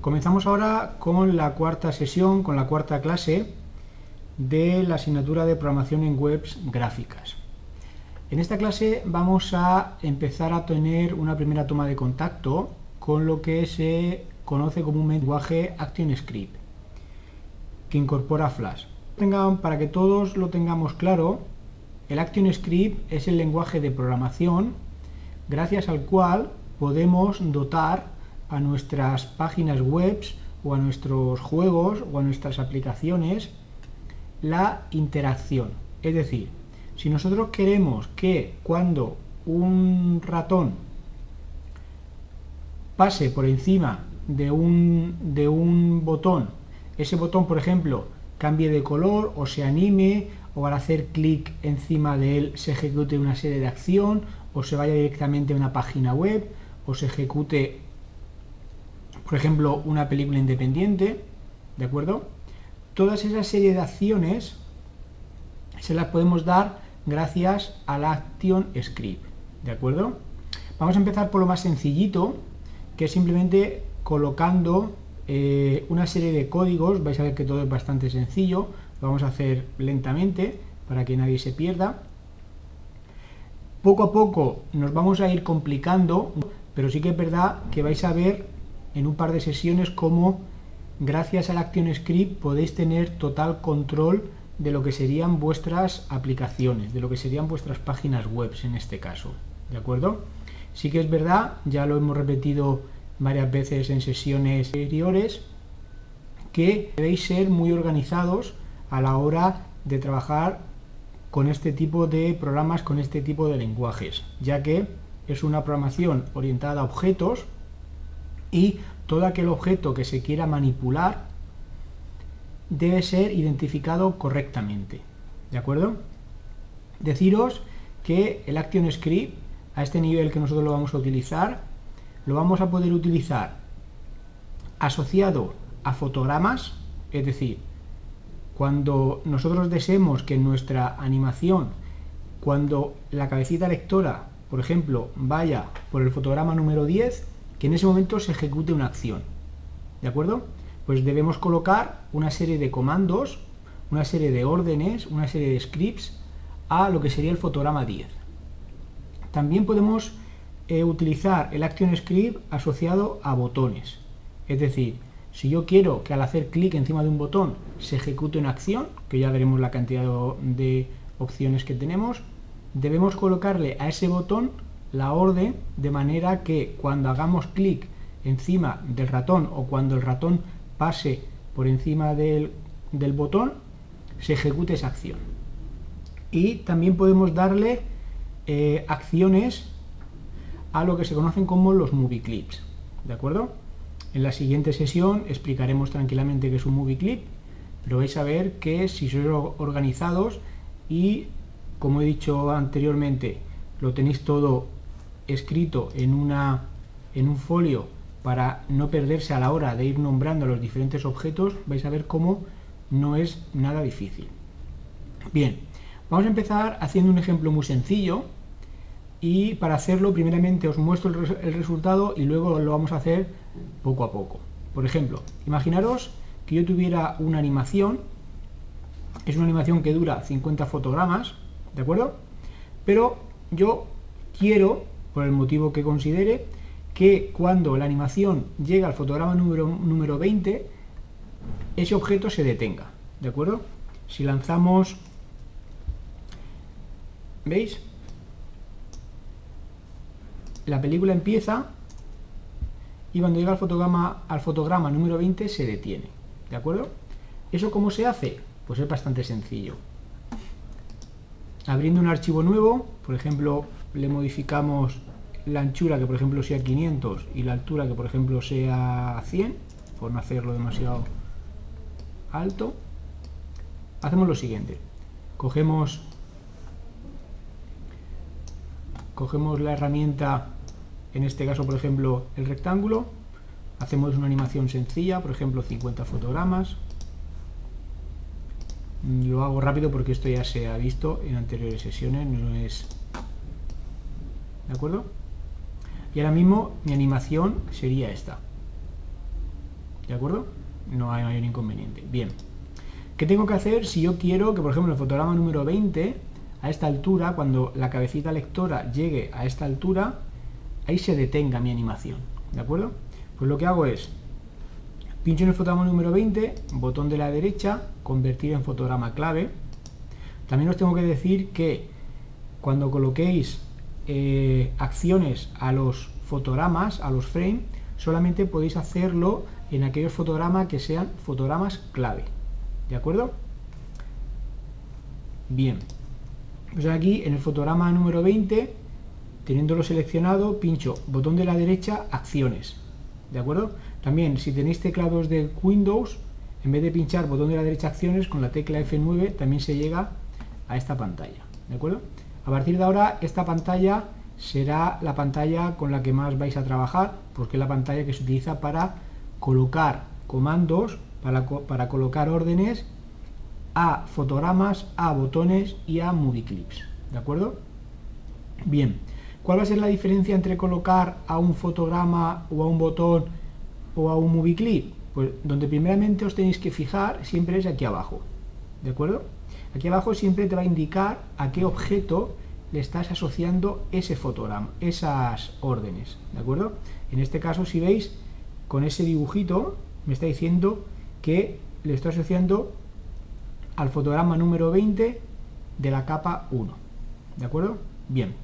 Comenzamos ahora con la cuarta sesión, con la cuarta clase de la asignatura de programación en webs gráficas. En esta clase vamos a empezar a tener una primera toma de contacto con lo que se conoce como un lenguaje ActionScript que incorpora Flash. Para que todos lo tengamos claro, el ActionScript es el lenguaje de programación gracias al cual podemos dotar a nuestras páginas web o a nuestros juegos o a nuestras aplicaciones la interacción. Es decir, si nosotros queremos que cuando un ratón pase por encima de un, de un botón, ese botón, por ejemplo, cambie de color o se anime o al hacer clic encima de él se ejecute una serie de acción o se vaya directamente a una página web o se ejecute, por ejemplo, una película independiente, ¿de acuerdo? Todas esas serie de acciones se las podemos dar gracias a la Action Script, ¿de acuerdo? Vamos a empezar por lo más sencillito, que es simplemente colocando eh, una serie de códigos, vais a ver que todo es bastante sencillo, lo vamos a hacer lentamente para que nadie se pierda. Poco a poco nos vamos a ir complicando, pero sí que es verdad que vais a ver en un par de sesiones cómo gracias al ActionScript podéis tener total control de lo que serían vuestras aplicaciones, de lo que serían vuestras páginas web en este caso. ¿De acuerdo? Sí que es verdad, ya lo hemos repetido varias veces en sesiones anteriores, que debéis ser muy organizados a la hora de trabajar con este tipo de programas, con este tipo de lenguajes, ya que es una programación orientada a objetos y todo aquel objeto que se quiera manipular debe ser identificado correctamente. ¿De acuerdo? Deciros que el ActionScript, a este nivel que nosotros lo vamos a utilizar, lo vamos a poder utilizar asociado a fotogramas, es decir, cuando nosotros deseemos que nuestra animación, cuando la cabecita lectora, por ejemplo, vaya por el fotograma número 10, que en ese momento se ejecute una acción. ¿De acuerdo? Pues debemos colocar una serie de comandos, una serie de órdenes, una serie de scripts a lo que sería el fotograma 10. También podemos eh, utilizar el ActionScript asociado a botones. Es decir, si yo quiero que al hacer clic encima de un botón se ejecute una acción, que ya veremos la cantidad de opciones que tenemos, debemos colocarle a ese botón la orden de manera que cuando hagamos clic encima del ratón o cuando el ratón pase por encima del, botón, se ejecute esa acción. Y también podemos darle eh, acciones a lo que se conocen como los movie clips. ¿De acuerdo? En la siguiente sesión explicaremos tranquilamente qué es un movie clip, pero vais a ver que si sois organizados y, como he dicho anteriormente, lo tenéis todo escrito en, una, en un folio para no perderse a la hora de ir nombrando los diferentes objetos, vais a ver cómo no es nada difícil. Bien, vamos a empezar haciendo un ejemplo muy sencillo y para hacerlo primeramente os muestro el resultado y luego lo vamos a hacer poco a poco. Por ejemplo, imaginaros que yo tuviera una animación, es una animación que dura 50 fotogramas, ¿de acuerdo? Pero yo quiero, por el motivo que considere, que cuando la animación llega al fotograma número, número 20, ese objeto se detenga, ¿de acuerdo? Si lanzamos, ¿veis? La película empieza y cuando llega al fotograma, al fotograma número 20 se detiene. ¿De acuerdo? ¿Eso cómo se hace? Pues es bastante sencillo. Abriendo un archivo nuevo, por ejemplo, le modificamos la anchura que por ejemplo sea 500 y la altura que por ejemplo sea 100, por no hacerlo demasiado alto. Hacemos lo siguiente. Cogemos cogemos la herramienta en este caso, por ejemplo, el rectángulo, hacemos una animación sencilla, por ejemplo, 50 fotogramas. Lo hago rápido porque esto ya se ha visto en anteriores sesiones, no es... ¿De acuerdo? Y ahora mismo mi animación sería esta. ¿De acuerdo? No hay mayor inconveniente. Bien. ¿Qué tengo que hacer si yo quiero que, por ejemplo, el fotograma número 20, a esta altura, cuando la cabecita lectora llegue a esta altura, ahí se detenga mi animación? ¿De acuerdo? Pues lo que hago es, pincho en el fotograma número 20, botón de la derecha, convertir en fotograma clave. También os tengo que decir que cuando coloquéis eh, acciones a los fotogramas, a los frames, solamente podéis hacerlo en aquellos fotogramas que sean fotogramas clave. ¿De acuerdo? Bien. Pues aquí en el fotograma número 20, teniéndolo seleccionado, pincho botón de la derecha, acciones. ¿De acuerdo? También, si tenéis teclados de Windows, en vez de pinchar botón de la derecha acciones, con la tecla F9 también se llega a esta pantalla. ¿De acuerdo? A partir de ahora, esta pantalla será la pantalla con la que más vais a trabajar, porque es la pantalla que se utiliza para colocar comandos, para, para colocar órdenes a fotogramas, a botones y a movie clips. ¿De acuerdo? Bien, ¿cuál va a ser la diferencia entre colocar a un fotograma o a un botón o a un movie clip? Pues donde primeramente os tenéis que fijar siempre es aquí abajo. ¿De acuerdo? Aquí abajo siempre te va a indicar a qué objeto le estás asociando ese fotograma, esas órdenes, ¿de acuerdo? En este caso, si veis, con ese dibujito me está diciendo que le estoy asociando al fotograma número 20 de la capa 1, ¿de acuerdo? Bien,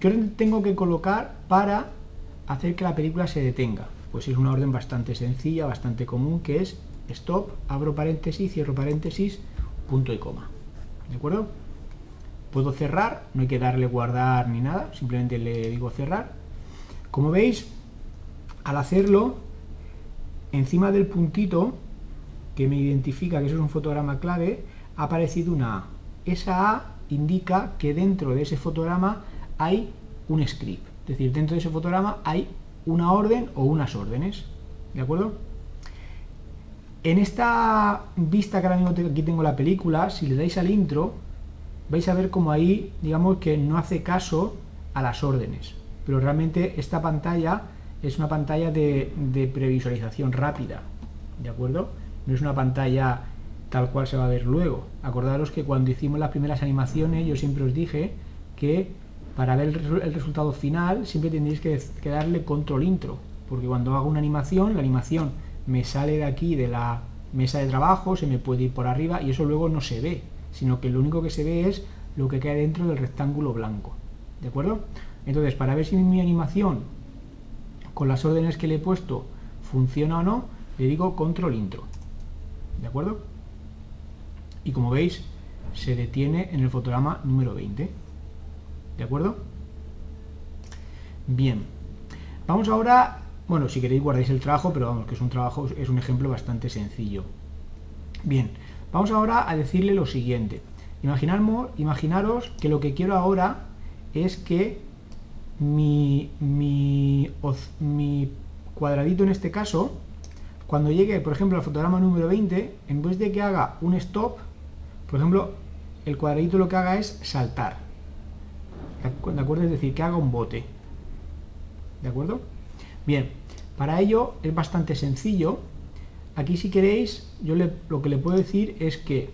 ¿qué orden tengo que colocar para hacer que la película se detenga? Pues es una orden bastante sencilla, bastante común, que es stop, abro paréntesis, cierro paréntesis, punto y coma, ¿de acuerdo? puedo cerrar, no hay que darle guardar ni nada, simplemente le digo cerrar. Como veis, al hacerlo, encima del puntito que me identifica que eso es un fotograma clave, ha aparecido una A. Esa A indica que dentro de ese fotograma hay un script, es decir, dentro de ese fotograma hay una orden o unas órdenes, ¿de acuerdo? En esta vista que ahora mismo aquí tengo la película, si le dais al intro, vais a ver como ahí, digamos que no hace caso a las órdenes. Pero realmente esta pantalla es una pantalla de, previsualización rápida, ¿de acuerdo? No es una pantalla tal cual se va a ver luego. Acordaros que cuando hicimos las primeras animaciones yo siempre os dije que para ver el, resultado final siempre tendréis que, que, darle control intro, porque cuando hago una animación, la animación me sale de aquí de la mesa de trabajo, se me puede ir por arriba y eso luego no se ve sino que lo único que se ve es lo que queda dentro del rectángulo blanco. ¿De acuerdo? Entonces, para ver si mi animación con las órdenes que le he puesto funciona o no, le digo control intro. ¿De acuerdo? Y como veis, se detiene en el fotograma número 20. ¿De acuerdo? Bien. Vamos ahora, bueno, si queréis guardáis el trabajo, pero vamos, que es un trabajo, es un ejemplo bastante sencillo. Bien, Vamos ahora a decirle lo siguiente. imaginaros que lo que quiero ahora es que mi, mi, cuadradito en este caso, cuando llegue, por ejemplo, al fotograma número 20, en vez de que haga un stop, por ejemplo, el cuadradito lo que haga es saltar. ¿De acuerdo? Es decir, que haga un bote. ¿De acuerdo? Bien, para ello es bastante sencillo Aquí si queréis, yo lo que le puedo decir es que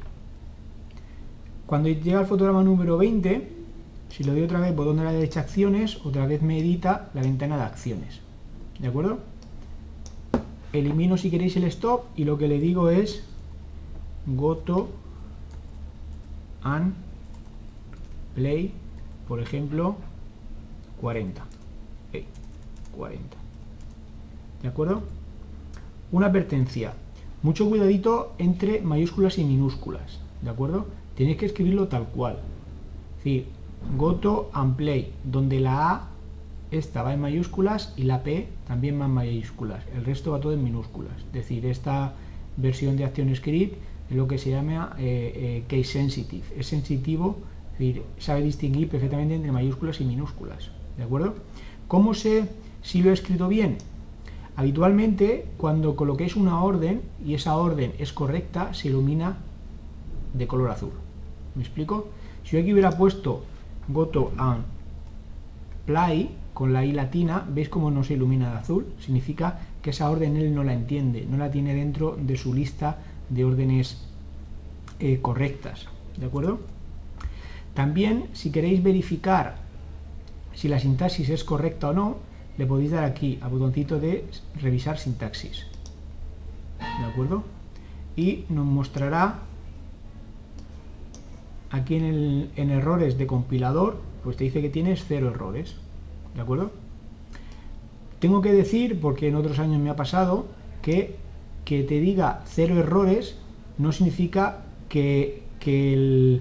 cuando llega el fotograma número 20, si le doy otra vez botón de la derecha acciones, otra vez me edita la ventana de acciones. ¿De acuerdo? Elimino si queréis el stop y lo que le digo es goto and play, por ejemplo, 40. 40. ¿De acuerdo? Una advertencia. Mucho cuidadito entre mayúsculas y minúsculas. ¿De acuerdo? Tenéis que escribirlo tal cual. Es decir, goto and play, donde la A esta va en mayúsculas y la P también va en mayúsculas. El resto va todo en minúsculas. Es decir, esta versión de ActionScript es lo que se llama eh, eh, case sensitive. Es sensitivo, es decir, sabe distinguir perfectamente entre mayúsculas y minúsculas. ¿De acuerdo? ¿Cómo sé si lo he escrito bien? Habitualmente, cuando coloquéis una orden y esa orden es correcta, se ilumina de color azul. ¿Me explico? Si yo aquí hubiera puesto goto and play, con la I latina, ¿veis cómo no se ilumina de azul? Significa que esa orden él no la entiende, no la tiene dentro de su lista de órdenes eh, correctas, ¿de acuerdo? También, si queréis verificar si la sintaxis es correcta o no, le podéis dar aquí al botoncito de revisar sintaxis, ¿de acuerdo? Y nos mostrará aquí en, en errores de compilador, pues te dice que tienes cero errores, ¿de acuerdo? Tengo que decir, porque en otros años me ha pasado, que que te diga cero errores no significa que, que,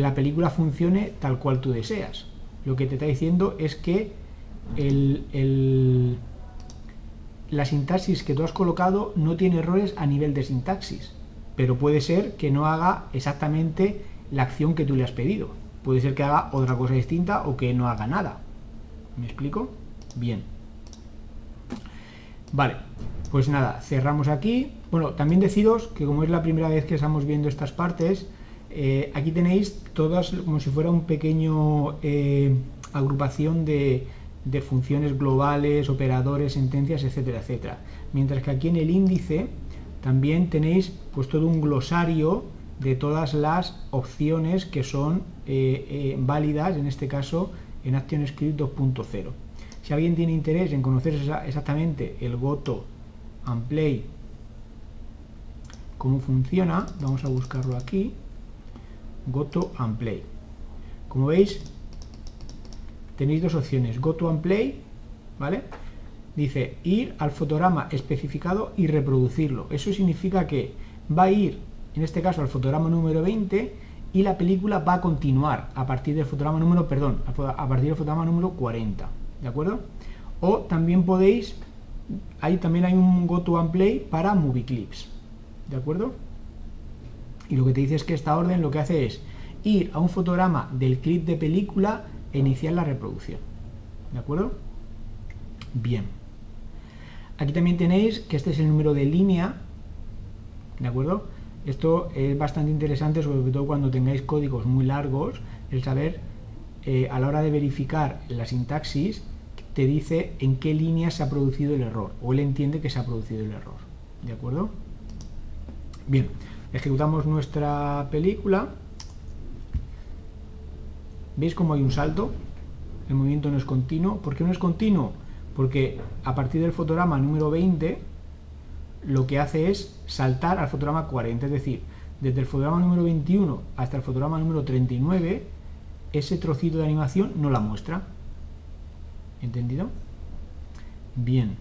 la película funcione tal cual tú deseas. Lo que te está diciendo es que la sintaxis que tú has colocado no tiene errores a nivel de sintaxis, pero puede ser que no haga exactamente la acción que tú le has pedido. Puede ser que haga otra cosa distinta o que no haga nada. ¿Me explico? Bien. Vale, pues nada, cerramos aquí. Bueno, también deciros que como es la primera vez que estamos viendo estas partes, eh, aquí tenéis todas como si fuera un pequeño eh, agrupación de, funciones globales, operadores, sentencias, etcétera, etcétera. Mientras que aquí en el índice también tenéis pues todo un glosario de todas las opciones que son eh, válidas, en este caso en ActionScript 2.0. Si alguien tiene interés en conocer exactamente el Goto and play cómo funciona vamos a buscarlo aquí goto and play como veis tenéis dos opciones goto and play vale dice ir al fotograma especificado y reproducirlo eso significa que va a ir en este caso al fotograma número 20 y la película va a continuar a partir del fotograma número perdón a partir del fotograma número 40 de acuerdo o también podéis ahí también hay un Go to and Play para Movie Clips. ¿De acuerdo? Y lo que te dice es que esta orden lo que hace es ir a un fotograma del clip de película e iniciar la reproducción. ¿De acuerdo? Bien. Aquí también tenéis que este es el número de línea. ¿De acuerdo? Esto es bastante interesante, sobre todo cuando tengáis códigos muy largos, el saber eh, a la hora de verificar la sintaxis te dice en qué línea se ha producido el error, o él entiende que se ha producido el error. ¿De acuerdo? Bien, ejecutamos nuestra película. ¿Veis cómo hay un salto? El movimiento no es continuo. ¿Por qué no es continuo? Porque a partir del fotograma número 20, lo que hace es saltar al fotograma 40. Es decir, desde el fotograma número 21 hasta el fotograma número 39, ese trocito de animación no la muestra. ¿Entendido? Bien.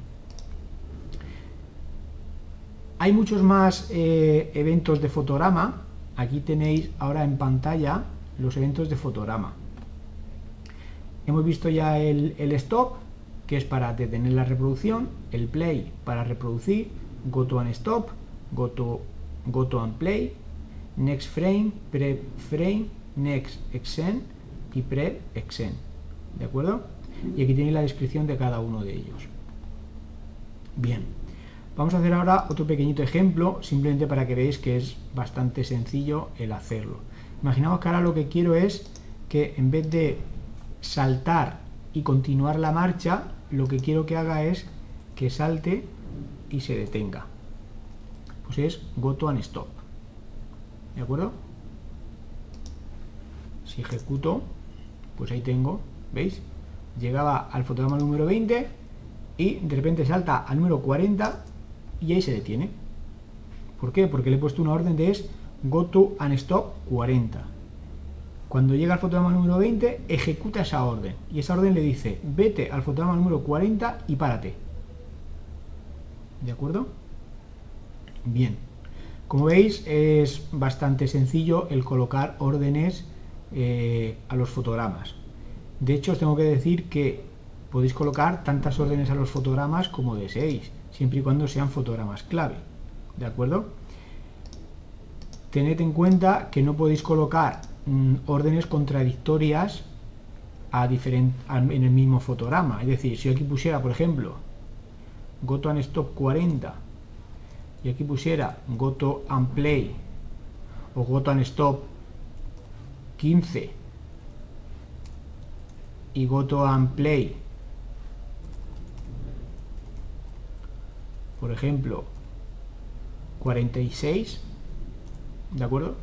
Hay muchos más eh, eventos de fotograma. Aquí tenéis ahora en pantalla los eventos de fotograma. Hemos visto ya el, stop, que es para detener la reproducción, el play para reproducir, go to and stop, go to, and play, next frame, pre frame, next extend y pre extend. ¿De acuerdo? y aquí tenéis la descripción de cada uno de ellos. Bien, vamos a hacer ahora otro pequeñito ejemplo, simplemente para que veáis que es bastante sencillo el hacerlo. Imaginaos que ahora lo que quiero es que en vez de saltar y continuar la marcha, lo que quiero que haga es que salte y se detenga. Pues es go to and stop. ¿De acuerdo? Si ejecuto, pues ahí tengo, ¿veis? llegaba al fotograma número 20 y de repente salta al número 40 y ahí se detiene. ¿Por qué? Porque le he puesto una orden de es go to and stop 40. Cuando llega al fotograma número 20, ejecuta esa orden. Y esa orden le dice, vete al fotograma número 40 y párate. ¿De acuerdo? Bien. Como veis, es bastante sencillo el colocar órdenes eh, a los fotogramas. De hecho, os tengo que decir que podéis colocar tantas órdenes a los fotogramas como deseéis, siempre y cuando sean fotogramas clave. ¿De acuerdo? Tened en cuenta que no podéis colocar mm, órdenes contradictorias a en el mismo fotograma. Es decir, si aquí pusiera, por ejemplo, goto and stop 40 y aquí pusiera goto and play o goto and stop 15 y go to and play por ejemplo, 46, ¿de acuerdo?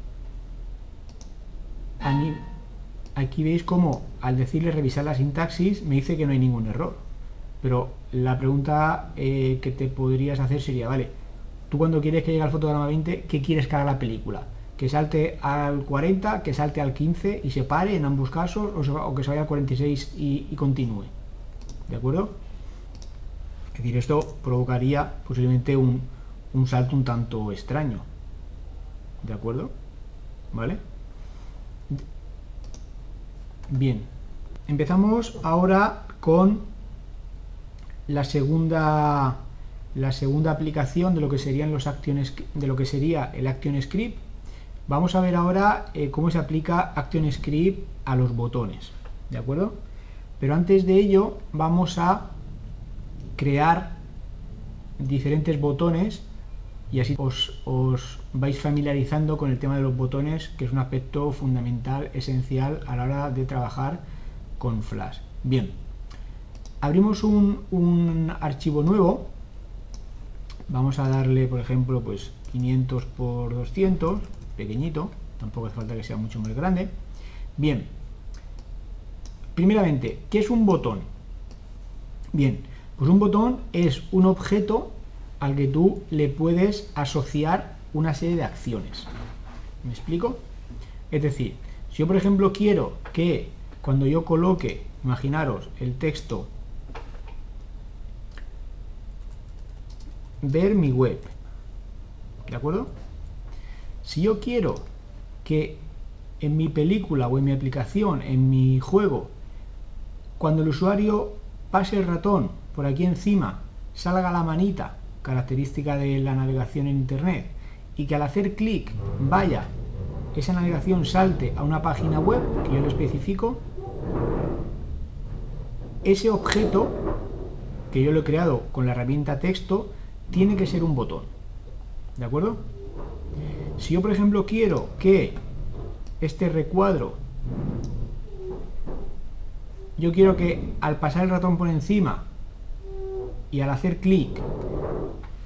Aquí veis como al decirle revisar la sintaxis me dice que no hay ningún error. Pero la pregunta eh, que te podrías hacer sería, vale, tú cuando quieres que llegue al fotograma 20, ¿qué quieres que haga la película? Que salte al 40, que salte al 15 y se pare en ambos casos, o, que se vaya al 46 y, y continúe. ¿De acuerdo? Decir, esto provocaría posiblemente un, un salto un tanto extraño. ¿De acuerdo? ¿Vale? Bien, empezamos ahora con la segunda la segunda aplicación de lo que serían los acciones de lo que sería el action script. Vamos a ver ahora eh, cómo se aplica action script a los botones, ¿de acuerdo? Pero antes de ello vamos a crear diferentes botones y así os, os, vais familiarizando con el tema de los botones, que es un aspecto fundamental, esencial a la hora de trabajar con Flash. Bien, abrimos un, un archivo nuevo, vamos a darle, por ejemplo, pues 500 por 200, pequeñito, tampoco hace falta que sea mucho más grande. Bien, primeramente, ¿qué es un botón? Bien, pues un botón es un objeto al que tú le puedes asociar una serie de acciones. ¿Me explico? Es decir, si yo por ejemplo quiero que cuando yo coloque, imaginaros, el texto ver mi web, ¿de acuerdo? Si yo quiero que en mi película o en mi aplicación, en mi juego, cuando el usuario pase el ratón por aquí encima, salga la manita característica de la navegación en Internet, y que al hacer clic vaya, esa navegación salte a una página web que yo le especifico, ese objeto que yo lo he creado con la herramienta texto tiene que ser un botón. ¿De acuerdo? Si yo, por ejemplo, quiero que este recuadro, yo quiero que al pasar el ratón por encima y al hacer clic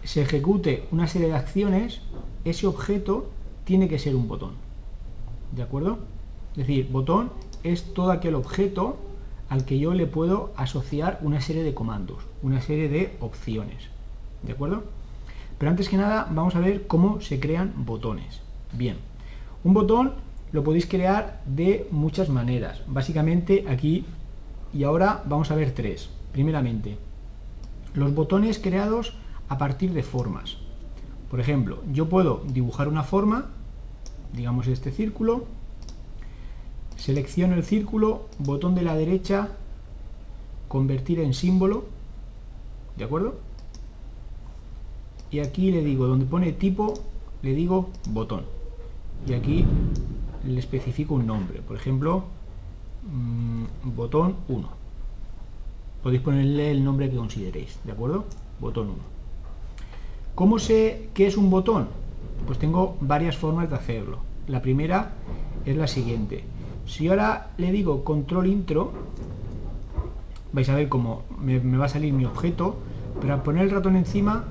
se ejecute una serie de acciones, ese objeto tiene que ser un botón. ¿De acuerdo? Es decir, botón es todo aquel objeto al que yo le puedo asociar una serie de comandos, una serie de opciones. ¿De acuerdo? Pero antes que nada vamos a ver cómo se crean botones. Bien, un botón lo podéis crear de muchas maneras. Básicamente aquí y ahora vamos a ver tres. Primeramente, los botones creados a partir de formas. Por ejemplo, yo puedo dibujar una forma, digamos este círculo, selecciono el círculo, botón de la derecha, convertir en símbolo, ¿de acuerdo? Y aquí le digo, donde pone tipo, le digo botón. Y aquí le especifico un nombre, por ejemplo, mm, botón 1. Podéis ponerle el nombre que consideréis, ¿de acuerdo? Botón 1. ¿Cómo sé qué es un botón? Pues tengo varias formas de hacerlo. La primera es la siguiente. Si ahora le digo control intro, vais a ver cómo me, va a salir mi objeto, pero al poner el ratón encima,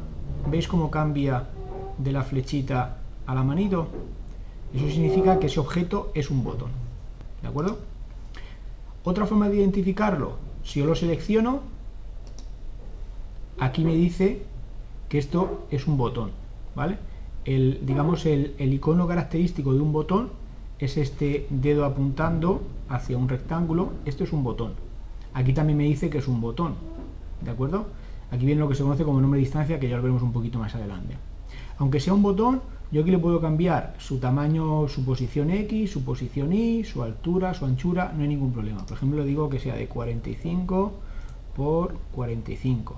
¿veis cómo cambia de la flechita a la manito? Eso significa que ese objeto es un botón. ¿De acuerdo? Otra forma de identificarlo, si yo lo selecciono, aquí me dice que esto es un botón, ¿vale? El, digamos, el, icono característico de un botón es este dedo apuntando hacia un rectángulo, esto es un botón. Aquí también me dice que es un botón, ¿de acuerdo? Aquí viene lo que se conoce como nombre de distancia, que ya lo veremos un poquito más adelante. Aunque sea un botón, yo aquí le puedo cambiar su tamaño, su posición X, su posición Y, su altura, su anchura, no hay ningún problema. Por ejemplo, digo que sea de 45 por 45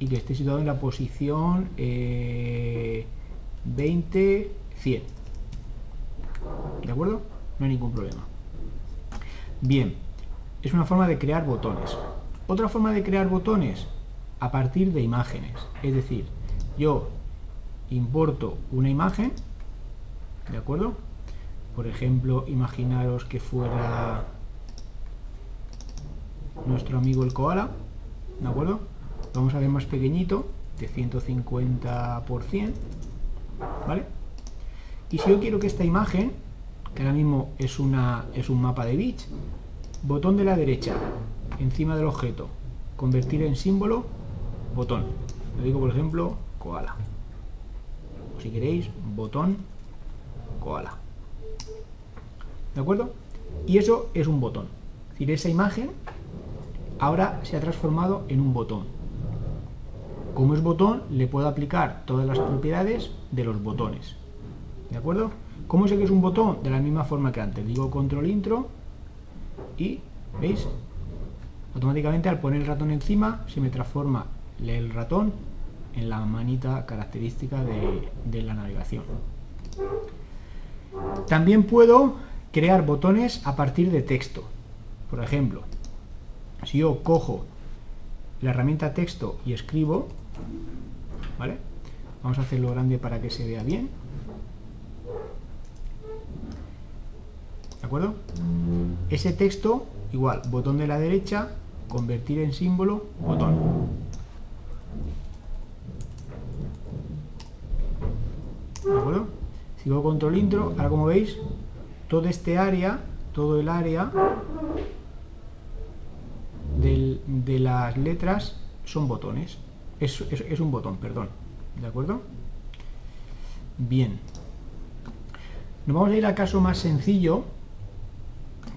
y que esté situado en la posición 20, eh, 100. ¿De acuerdo? No hay ningún problema. Bien, es una forma de crear botones. Otra forma de crear botones a partir de imágenes. Es decir, yo importo una imagen, ¿de acuerdo? Por ejemplo, imaginaros que fuera nuestro amigo el koala, ¿de acuerdo? vamos a ver más pequeñito de 150%, ¿vale? Y si yo quiero que esta imagen, que ahora mismo es, una, es un mapa de bits, botón de la derecha, encima del objeto, convertir en símbolo, botón. Le digo, por ejemplo, koala. Si queréis, botón, koala. ¿De acuerdo? Y eso es un botón. Es decir, esa imagen ahora se ha transformado en un botón. Como es botón, le puedo aplicar todas las propiedades de los botones. ¿De acuerdo? ¿Cómo sé que es un botón? De la misma forma que antes. Digo control intro y, ¿veis? Automáticamente al poner el ratón encima se me transforma el ratón en la manita característica de, la navegación. También puedo crear botones a partir de texto. Por ejemplo, si yo cojo la herramienta texto y escribo, ¿vale? Vamos a hacerlo grande para que se vea bien. ¿De acuerdo? Ese texto, igual, botón de la derecha, convertir en símbolo, botón. ¿De acuerdo? Sigo control intro, ahora como veis, todo este área, todo el área de las letras son botones. Es, es, un botón, perdón. ¿De acuerdo? Bien. Nos vamos a ir al caso más sencillo,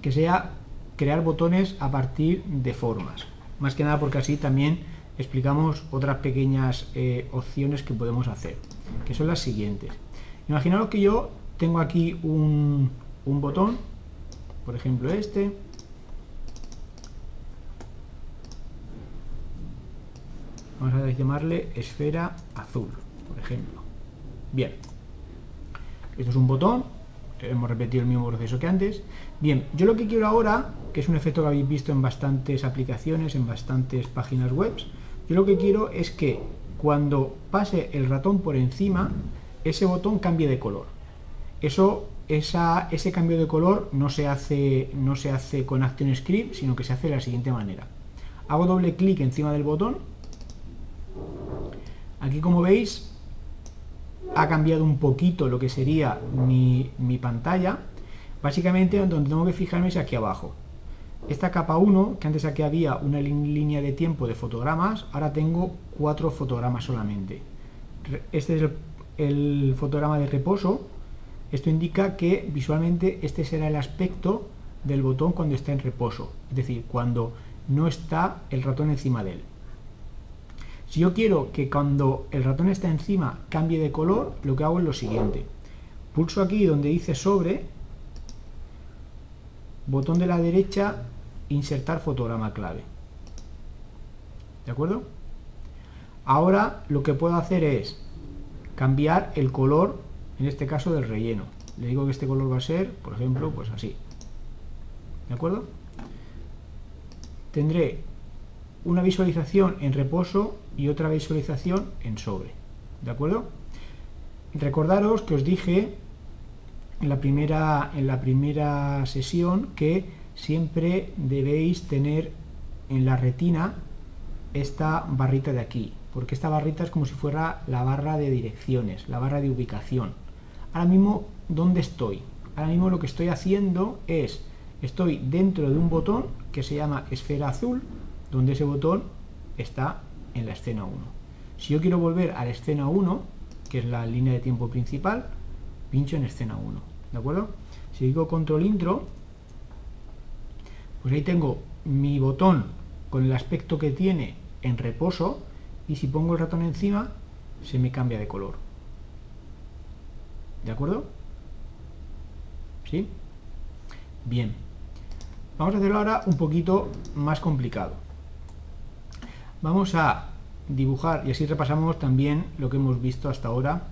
que sea crear botones a partir de formas. Más que nada porque así también explicamos otras pequeñas eh, opciones que podemos hacer, que son las siguientes. Imaginaos que yo tengo aquí un, un botón, por ejemplo este, vamos a llamarle esfera azul, por ejemplo. Bien, esto es un botón, hemos repetido el mismo proceso que antes. Bien, yo lo que quiero ahora, que es un efecto que habéis visto en bastantes aplicaciones, en bastantes páginas web, yo lo que quiero es que cuando pase el ratón por encima, ese botón cambie de color. Eso ese cambio de color no se, hace, no se hace con ActionScript, sino que se hace de la siguiente manera. Hago doble clic encima del botón. Aquí como veis ha cambiado un poquito lo que sería mi, mi pantalla. Básicamente donde tengo que fijarme es aquí abajo. Esta capa 1, que antes aquí había una línea de tiempo de fotogramas, ahora tengo cuatro fotogramas solamente. Este es el, el fotograma de reposo, esto indica que visualmente este será el aspecto del botón cuando está en reposo, es decir, cuando no está el ratón encima de él. Si yo quiero que cuando el ratón está encima cambie de color, lo que hago es lo siguiente. Pulso aquí donde dice sobre, botón de la derecha, insertar fotograma clave. ¿De acuerdo? Ahora lo que puedo hacer es cambiar el color en este caso del relleno. Le digo que este color va a ser, por ejemplo, pues así. ¿De acuerdo? Tendré una visualización en reposo y otra visualización en sobre. ¿De acuerdo? Recordaros que os dije en la primera, en la primera sesión que siempre debéis tener en la retina esta barrita de aquí, porque esta barrita es como si fuera la barra de direcciones, la barra de ubicación ahora mismo, ¿dónde estoy? Ahora mismo lo que estoy haciendo es, estoy dentro de un botón que se llama esfera azul, donde ese botón está en la escena 1. Si yo quiero volver a la escena 1, que es la línea de tiempo principal, pincho en escena 1, ¿de acuerdo? Si digo control intro, pues ahí tengo mi botón con el aspecto que tiene en reposo y si pongo el ratón encima se me cambia de color. ¿De acuerdo? ¿Sí? Bien. Vamos a hacerlo ahora un poquito más complicado. Vamos a dibujar, y así repasamos también lo que hemos visto hasta ahora.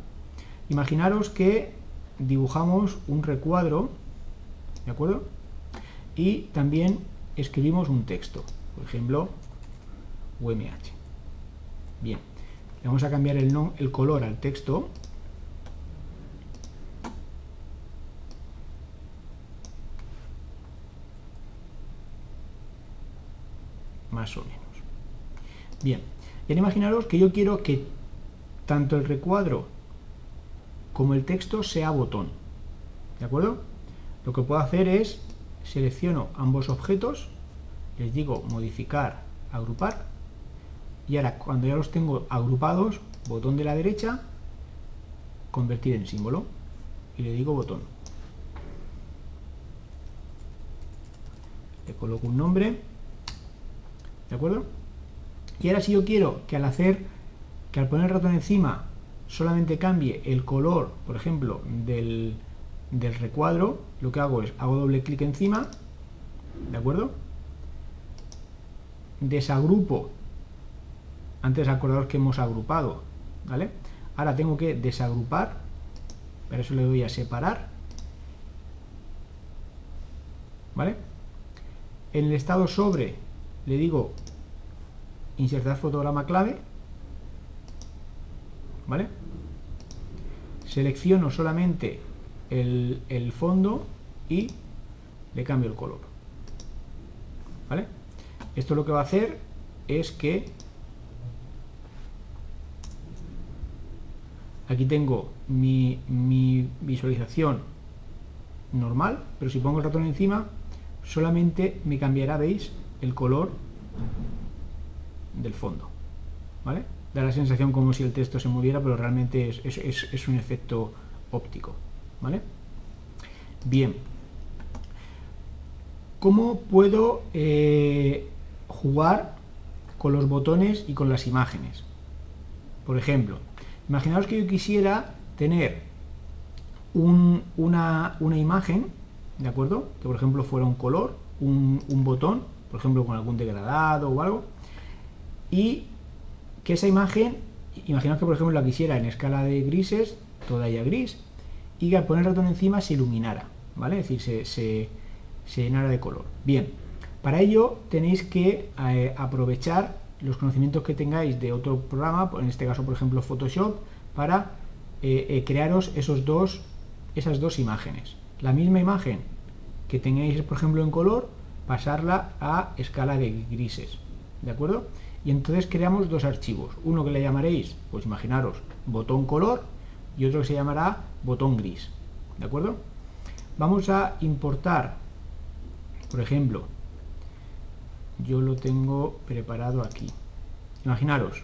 Imaginaros que dibujamos un recuadro, ¿de acuerdo? Y también escribimos un texto, por ejemplo, UMH. Bien, le vamos a cambiar el, color al texto más o menos. Bien, Y imaginaros que yo quiero que tanto el recuadro como el texto sea botón. ¿De acuerdo? Lo que puedo hacer es selecciono ambos objetos, les digo modificar, agrupar, y ahora cuando ya los tengo agrupados, botón de la derecha, convertir en símbolo, y le digo botón. Le coloco un nombre, ¿de acuerdo? Y ahora si yo quiero que al hacer, que al poner el ratón encima, solamente cambie el color, por ejemplo, del, del recuadro, lo que hago es, hago doble clic encima, ¿de acuerdo? Desagrupo, antes acordaros que hemos agrupado, ¿vale? Ahora tengo que desagrupar, para eso le doy a separar, ¿vale? En el estado sobre le digo insertar fotograma clave, ¿vale? Selecciono solamente el, fondo y le cambio el color. ¿Vale? Esto lo que va a hacer es que aquí tengo mi, visualización normal, pero si pongo el ratón encima, solamente me cambiará, veis, el color del fondo. ¿Vale? Da la sensación como si el texto se moviera, pero realmente es, es un efecto óptico. ¿vale? Bien. ¿Cómo puedo eh, jugar con los botones y con las imágenes? Por ejemplo, imaginaos que yo quisiera tener una, imagen, ¿de acuerdo? Que por ejemplo fuera un color, un, un botón, por ejemplo con algún degradado o algo, y que esa imagen, imaginaos que por ejemplo la quisiera en escala de grises, toda ella gris, y al poner el ratón encima se iluminara, ¿vale? Es decir, se, llenara de color. Bien, para ello tenéis que eh, aprovechar los conocimientos que tengáis de otro programa, en este caso por ejemplo Photoshop, para eh, eh, crearos esos dos, esas dos imágenes. La misma imagen que tengáis por ejemplo en color, pasarla a escala de grises, ¿de acuerdo? Y entonces creamos dos archivos, uno que le llamaréis, pues imaginaros, botón color, y otro que se llamará botón gris. ¿De acuerdo? Vamos a importar, por ejemplo, yo lo tengo preparado aquí. Imaginaros,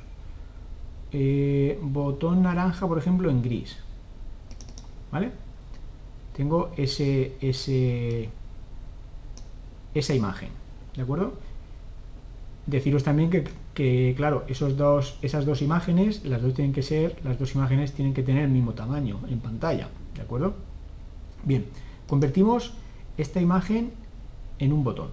eh, botón naranja, por ejemplo, en gris. ¿Vale? Tengo ese, ese, esa imagen. ¿De acuerdo? Deciros también que que claro, esos dos, esas dos imágenes, las dos tienen que ser, las dos imágenes tienen que tener el mismo tamaño en pantalla, ¿de acuerdo? Bien, convertimos esta imagen en un botón.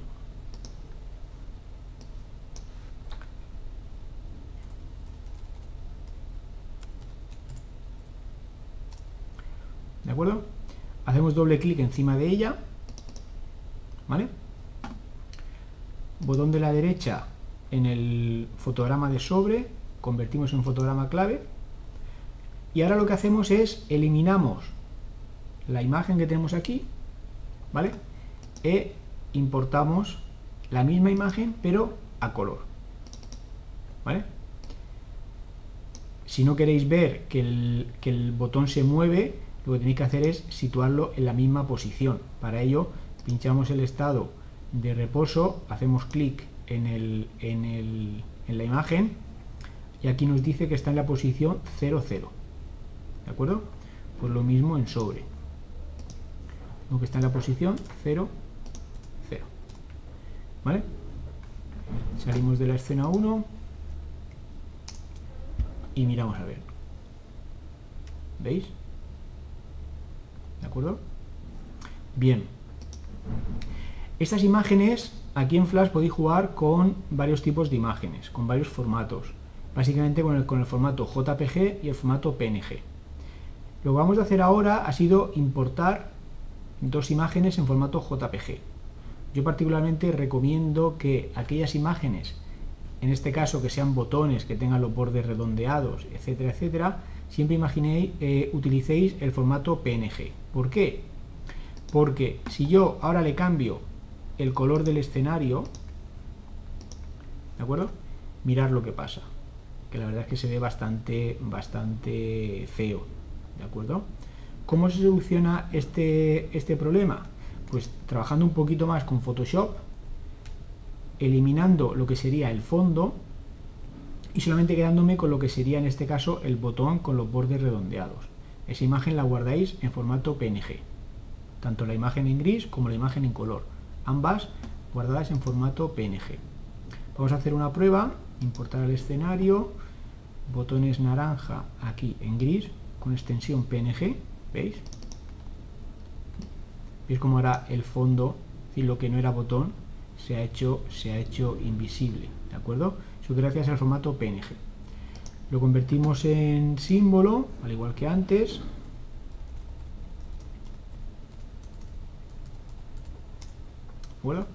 ¿De acuerdo? Hacemos doble clic encima de ella, ¿vale? Botón de la derecha en el fotograma de sobre, convertimos en fotograma clave y ahora lo que hacemos es eliminamos la imagen que tenemos aquí, ¿vale? E importamos la misma imagen pero a color, ¿vale? Si no queréis ver que el, que el botón se mueve, lo que tenéis que hacer es situarlo en la misma posición. Para ello, pinchamos el estado de reposo, hacemos clic en, el, en, el, en la imagen y aquí nos dice que está en la posición 0, 0. ¿De acuerdo? Pues lo mismo en sobre. Lo que está en la posición 0, 0. ¿Vale? Salimos de la escena 1 y miramos a ver. ¿Veis? ¿De acuerdo? Bien. Estas imágenes Aquí en Flash podéis jugar con varios tipos de imágenes, con varios formatos. Básicamente con el, formato JPG y el formato PNG. Lo que vamos a hacer ahora ha sido importar dos imágenes en formato JPG. Yo particularmente recomiendo que aquellas imágenes, en este caso que sean botones, que tengan los bordes redondeados, etcétera, etcétera, siempre imaginéis, eh, utilicéis el formato PNG. ¿Por qué? Porque si yo ahora le cambio el color del escenario, ¿de acuerdo? Mirar lo que pasa. que la verdad es que se ve bastante, bastante feo, ¿de acuerdo? ¿Cómo se soluciona este, este problema? Pues trabajando un poquito más con Photoshop, eliminando lo que sería el fondo y solamente quedándome con lo que sería en este caso el botón con los bordes redondeados. Esa imagen la guardáis en formato PNG, tanto la imagen en gris como la imagen en color, ambas guardadas en formato PNG. Vamos a hacer una prueba, importar el escenario, botones naranja aquí en gris con extensión PNG, ¿veis? ¿Veis cómo ahora el fondo, y lo que no era botón, se ha hecho, se ha hecho invisible, ¿de acuerdo? Gracias al formato PNG. Lo convertimos en símbolo, al igual que antes. Bueno,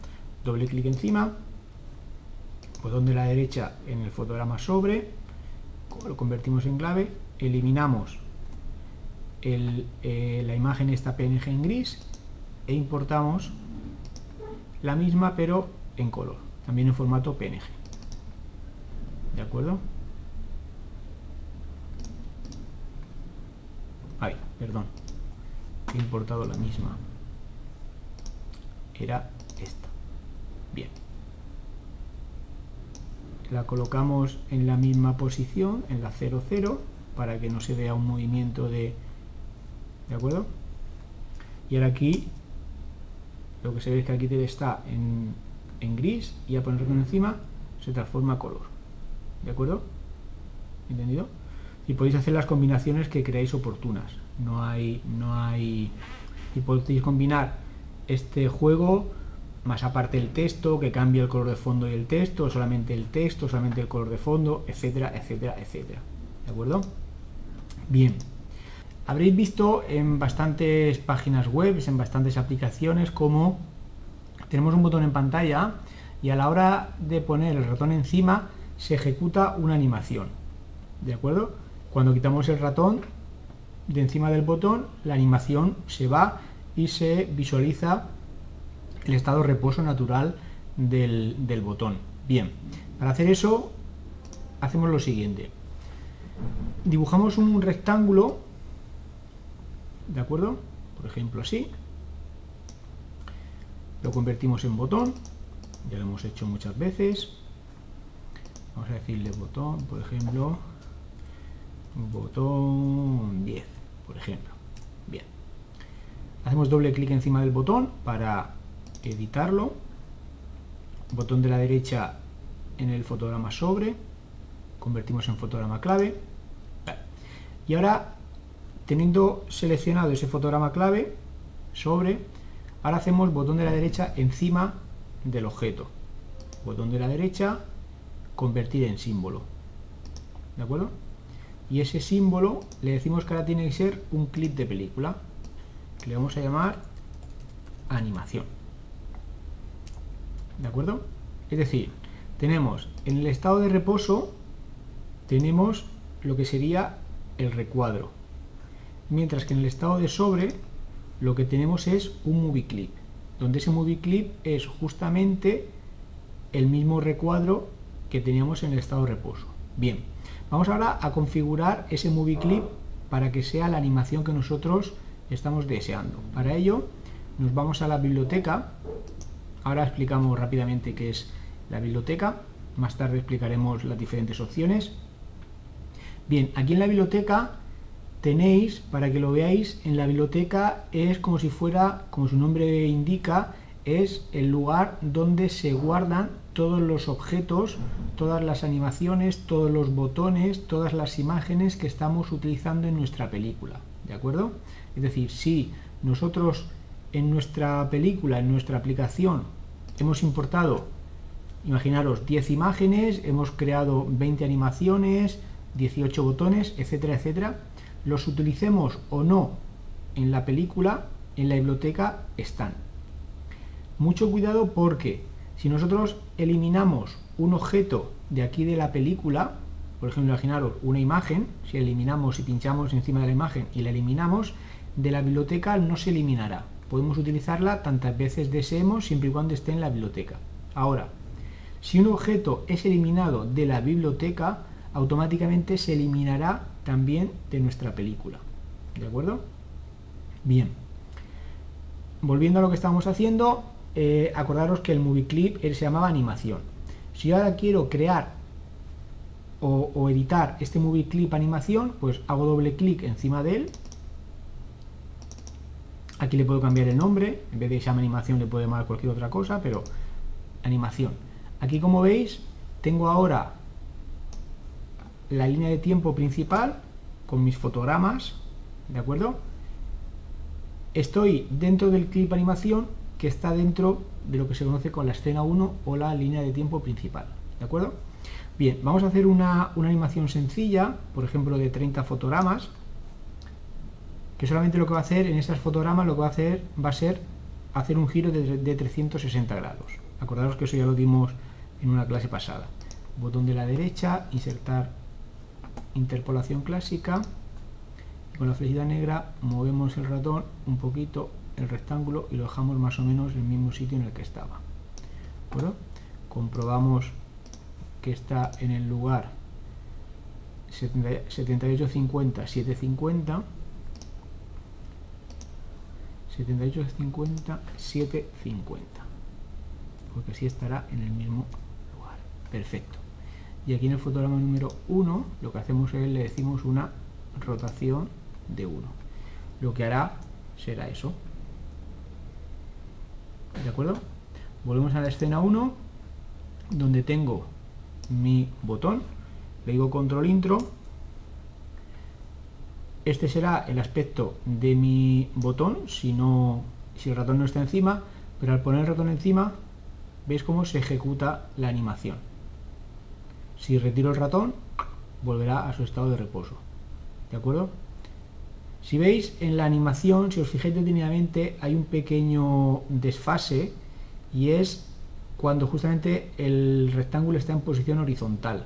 doble clic encima, botón de la derecha en el fotograma sobre, lo convertimos en clave, eliminamos eh, la imagen esta PNG en gris e importamos la misma pero en color, también en formato PNG. ¿De acuerdo? Ay, perdón. He importado la misma. Era esta. Bien. La colocamos en la misma posición, en la 00, para que no se vea un movimiento de... ¿De acuerdo? Y ahora aquí lo que se ve es que aquí está en, en gris y a ponerlo encima se transforma a color. ¿De acuerdo? ¿Entendido? Y podéis hacer las combinaciones que creáis oportunas. No hay, no hay. Y podéis combinar este juego más aparte el texto, que cambie el color de fondo y el texto, solamente el texto, solamente el color de fondo, etcétera, etcétera, etcétera. ¿De acuerdo? Bien. Habréis visto en bastantes páginas web, en bastantes aplicaciones, como tenemos un botón en pantalla y a la hora de poner el ratón encima se ejecuta una animación. ¿De acuerdo? Cuando quitamos el ratón de encima del botón, la animación se va y se visualiza el estado de reposo natural del, del botón. Bien, para hacer eso hacemos lo siguiente. Dibujamos un rectángulo ¿de acuerdo? Por ejemplo así. Lo convertimos en botón, ya lo hemos hecho muchas veces. Vamos a decirle botón, por ejemplo, botón 10, por ejemplo. Bien. Hacemos doble clic encima del botón para editarlo. Botón de la derecha en el fotograma sobre. Convertimos en fotograma clave. Y ahora teniendo seleccionado ese fotograma clave sobre, ahora hacemos botón de la derecha encima del objeto. Botón de la derecha, convertir en símbolo. ¿De acuerdo? Y ese símbolo le decimos que ahora tiene que ser un clip de película, que le vamos a llamar animación. ¿De acuerdo? Es decir, tenemos en el estado de reposo, tenemos lo que sería el recuadro, mientras que en el estado de sobre lo que tenemos es un movie clip, donde ese movie clip es justamente el mismo recuadro que teníamos en el estado de reposo. Bien, vamos ahora a configurar ese movie clip para que sea la animación que nosotros estamos deseando. Para ello nos vamos a la biblioteca, ahora explicamos rápidamente qué es la biblioteca, más tarde explicaremos las diferentes opciones. Bien, aquí en la biblioteca tenéis, para que lo veáis, en la biblioteca es como si fuera, como su nombre indica, es el lugar donde se guardan todos los objetos, todas las animaciones, todos los botones, todas las imágenes que estamos utilizando en nuestra película. ¿De acuerdo? Es decir, si nosotros en nuestra película, en nuestra aplicación, hemos importado, imaginaros, 10 imágenes, hemos creado 20 animaciones, 18 botones, etcétera, etcétera, los utilicemos o no en la película, en la biblioteca están. Mucho cuidado porque si nosotros eliminamos un objeto de aquí de la película, por ejemplo, imaginaros una imagen, si eliminamos y pinchamos encima de la imagen y la eliminamos, de la biblioteca no se eliminará. Podemos utilizarla tantas veces deseemos siempre y cuando esté en la biblioteca. Ahora, si un objeto es eliminado de la biblioteca, automáticamente se eliminará también de nuestra película. ¿De acuerdo? Bien. Volviendo a lo que estábamos haciendo, eh, acordaros que el movie clip se llamaba animación. Si ahora quiero crear o, editar este movie clip animación, pues hago doble clic encima de él. Aquí le puedo cambiar el nombre, en vez de llama animación le puedo llamar cualquier otra cosa, pero animación. Aquí como veis, tengo ahora la línea de tiempo principal con mis fotogramas, ¿de acuerdo? Estoy dentro del clip animación que está dentro de lo que se conoce con la escena 1 o la línea de tiempo principal, ¿de acuerdo? Bien, vamos a hacer una, animación sencilla, por ejemplo de 30 fotogramas, que solamente lo que va a hacer en esas fotogramas lo que va a hacer va a ser hacer un giro de, de 360 grados. Acordaros que eso ya lo dimos en una clase pasada. Botón de la derecha, insertar interpolación clásica. con la flechita negra movemos el ratón un poquito, el rectángulo, y lo dejamos más o menos en el mismo sitio en el que estaba. Bueno, comprobamos que está en el lugar 7850 750 7850 750 porque así estará en el mismo lugar. Perfecto. Y aquí en el fotograma número 1 lo que hacemos es le decimos una rotación de 1 lo que hará será eso ¿de acuerdo? volvemos a la escena 1 donde tengo mi botón, le digo control intro, este será el aspecto de mi botón, si, no, si el ratón no está encima, pero al poner el ratón encima, veis cómo se ejecuta la animación. Si retiro el ratón, volverá a su estado de reposo. ¿De acuerdo? Si veis en la animación, si os fijáis detenidamente, hay un pequeño desfase y es cuando justamente el rectángulo está en posición horizontal.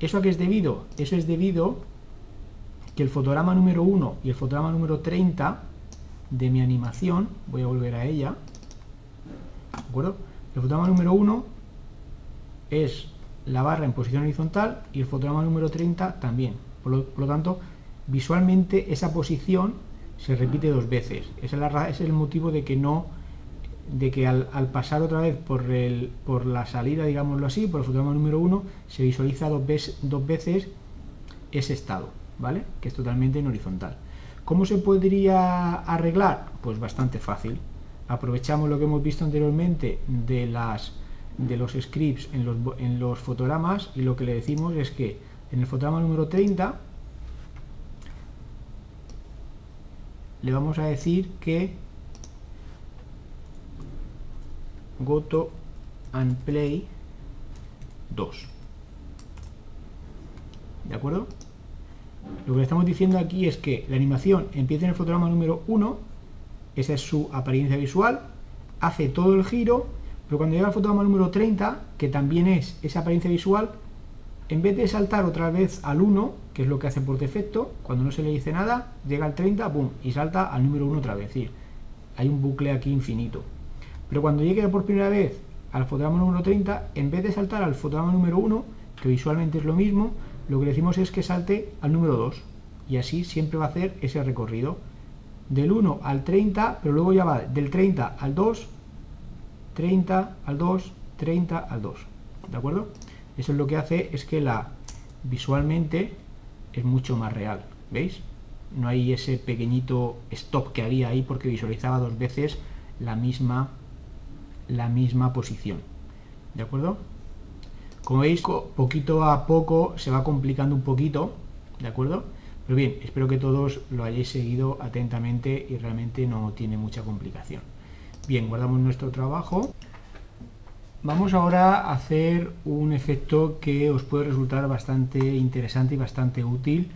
¿Eso a qué es debido? Eso es debido que el fotograma número 1 y el fotograma número 30 de mi animación, voy a volver a ella, ¿de acuerdo? El fotograma número 1 es la barra en posición horizontal y el fotograma número 30 también. Por lo, tanto, visualmente esa posición se repite dos veces. Es el motivo de que no de que al, pasar otra vez por, el, por la salida, digámoslo así, por el fotograma número 1, se visualiza dos, veces, dos veces ese estado, ¿vale? Que es totalmente en horizontal. ¿Cómo se podría arreglar? Pues bastante fácil. Aprovechamos lo que hemos visto anteriormente de, las, de los scripts en los, en los fotogramas y lo que le decimos es que en el fotograma número 30 le vamos a decir que Goto and Play 2. ¿De acuerdo? Lo que le estamos diciendo aquí es que la animación empieza en el fotograma número 1, esa es su apariencia visual, hace todo el giro, pero cuando llega al fotograma número 30, que también es esa apariencia visual, en vez de saltar otra vez al 1, que es lo que hace por defecto, cuando no se le dice nada, llega al 30, ¡pum! y salta al número 1 otra vez. Es decir, hay un bucle aquí infinito. Pero cuando llegue por primera vez al fotograma número 30, en vez de saltar al fotograma número 1, que visualmente es lo mismo, lo que decimos es que salte al número 2. Y así siempre va a hacer ese recorrido. Del 1 al 30, pero luego ya va del 30 al 2, 30 al 2, 30 al 2. ¿De acuerdo? Eso es lo que hace es que la visualmente es mucho más real. ¿Veis? No hay ese pequeñito stop que había ahí porque visualizaba dos veces la misma la misma posición. ¿De acuerdo? Como veis, poquito a poco se va complicando un poquito, ¿de acuerdo? Pero bien, espero que todos lo hayáis seguido atentamente y realmente no tiene mucha complicación. Bien, guardamos nuestro trabajo. Vamos ahora a hacer un efecto que os puede resultar bastante interesante y bastante útil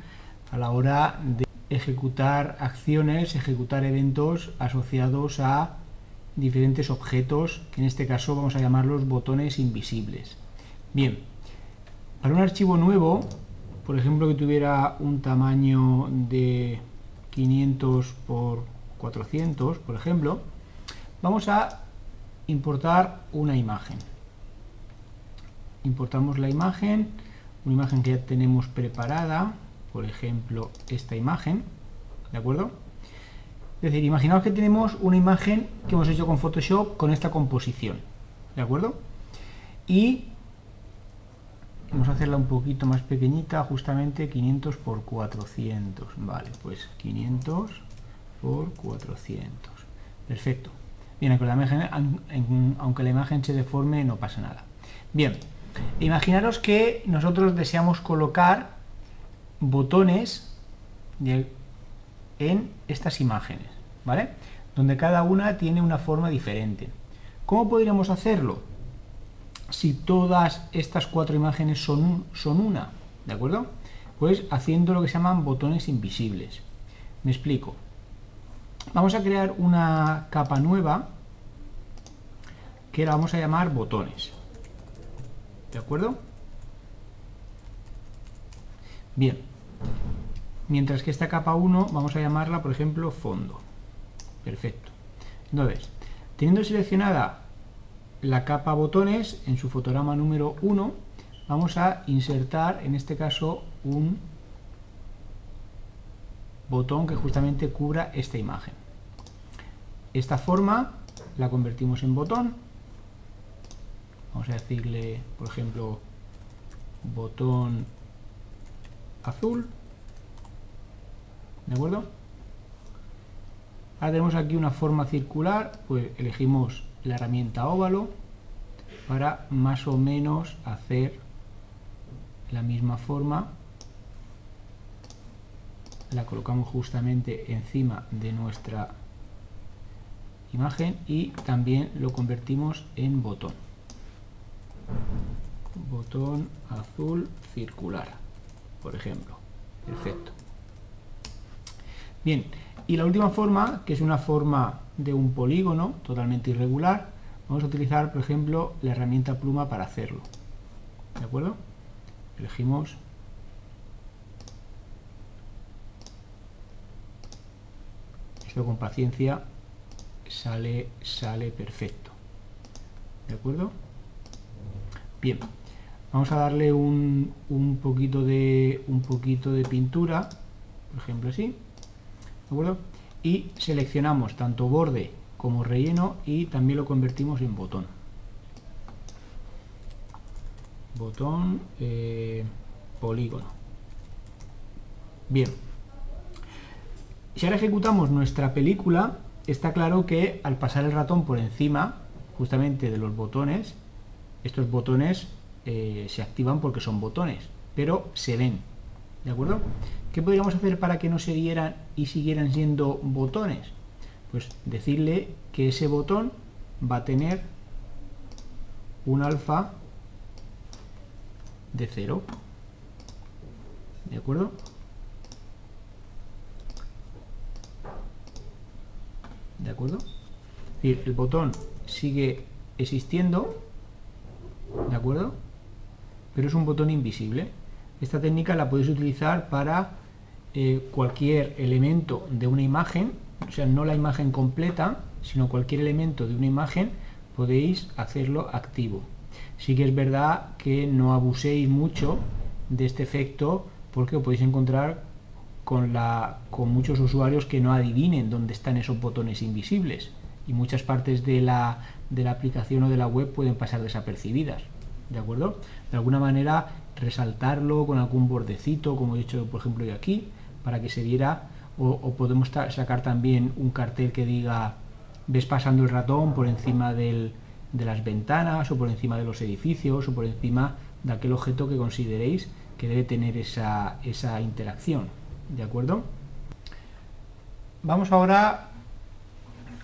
a la hora de ejecutar acciones, ejecutar eventos asociados a diferentes objetos, que en este caso vamos a llamarlos botones invisibles. Bien, para un archivo nuevo, por ejemplo que tuviera un tamaño de 500 por 400, por ejemplo, vamos a importar una imagen. Importamos la imagen, una imagen que ya tenemos preparada, por ejemplo, esta imagen, ¿de acuerdo? Es decir, imaginaos que tenemos una imagen que hemos hecho con Photoshop con esta composición, ¿de acuerdo? Y vamos a hacerla un poquito más pequeñita, justamente 500 por 400, vale, pues 500 por 400, perfecto. Bien, aunque la imagen, aunque la imagen se deforme no pasa nada. Bien, imaginaros que nosotros deseamos colocar botones en estas imágenes, ¿vale? Donde cada una tiene una forma diferente. ¿Cómo podríamos hacerlo? Si todas estas cuatro imágenes son, son una, ¿de acuerdo? Pues haciendo lo que se llaman botones invisibles. Me explico. Vamos a crear una capa nueva que la vamos a llamar botones. ¿De acuerdo? Bien. Mientras que esta capa 1 vamos a llamarla, por ejemplo, fondo. Perfecto. Entonces, teniendo seleccionada la capa botones en su fotograma número 1, vamos a insertar, en este caso, un botón que justamente cubra esta imagen. Esta forma la convertimos en botón. Vamos a decirle, por ejemplo, botón azul. ¿De acuerdo? Ahora tenemos aquí una forma circular, pues elegimos la herramienta óvalo para más o menos hacer la misma forma. La colocamos justamente encima de nuestra imagen y también lo convertimos en botón. Botón azul circular, por ejemplo. Perfecto. Bien, y la última forma, que es una forma de un polígono totalmente irregular, vamos a utilizar, por ejemplo, la herramienta pluma para hacerlo. ¿De acuerdo? Elegimos con paciencia sale, sale perfecto. ¿De acuerdo? Bien, vamos a darle un, un, poquito de, un poquito de pintura, por ejemplo así. ¿De acuerdo? Y seleccionamos tanto borde como relleno y también lo convertimos en botón. Botón eh, polígono. Bien. Si ahora ejecutamos nuestra película, está claro que al pasar el ratón por encima justamente de los botones, estos botones eh, se activan porque son botones, pero se ven. ¿De acuerdo? ¿Qué podríamos hacer para que no se vieran y siguieran siendo botones? Pues decirle que ese botón va a tener un alfa de 0. ¿De acuerdo? ¿De acuerdo? El botón sigue existiendo, ¿de acuerdo? Pero es un botón invisible. Esta técnica la podéis utilizar para eh, cualquier elemento de una imagen, o sea, no la imagen completa, sino cualquier elemento de una imagen, podéis hacerlo activo. Sí que es verdad que no abuséis mucho de este efecto porque os podéis encontrar con, muchos usuarios que no adivinen dónde están esos botones invisibles y muchas partes de la, aplicación o de la web pueden pasar desapercibidas. ¿De acuerdo? De alguna manera resaltarlo con algún bordecito, como he hecho por ejemplo yo aquí, para que se viera, o, podemos sacar también un cartel que diga ves pasando el ratón por encima de las ventanas o por encima de los edificios o por encima de aquel objeto que consideréis que debe tener esa interacción. ¿De acuerdo? Vamos ahora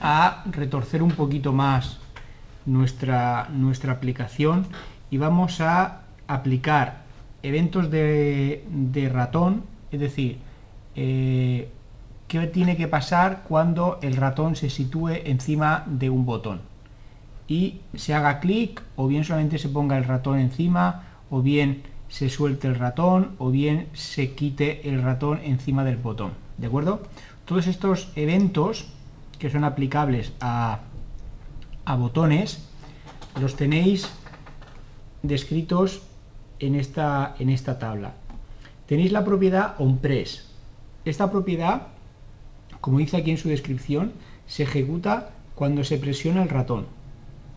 a retorcer un poquito más nuestra, nuestra aplicación y vamos a aplicar eventos de, ratón, es decir, eh, qué tiene que pasar cuando el ratón se sitúe encima de un botón y se haga clic o bien solamente se ponga el ratón encima o bien se suelte el ratón o bien se quite el ratón encima del botón. ¿De acuerdo? Todos estos eventos que son aplicables a, botones los tenéis descritos en esta, en esta tabla. Tenéis la propiedad onPress. Esta propiedad, como dice aquí en su descripción, se ejecuta cuando se presiona el ratón.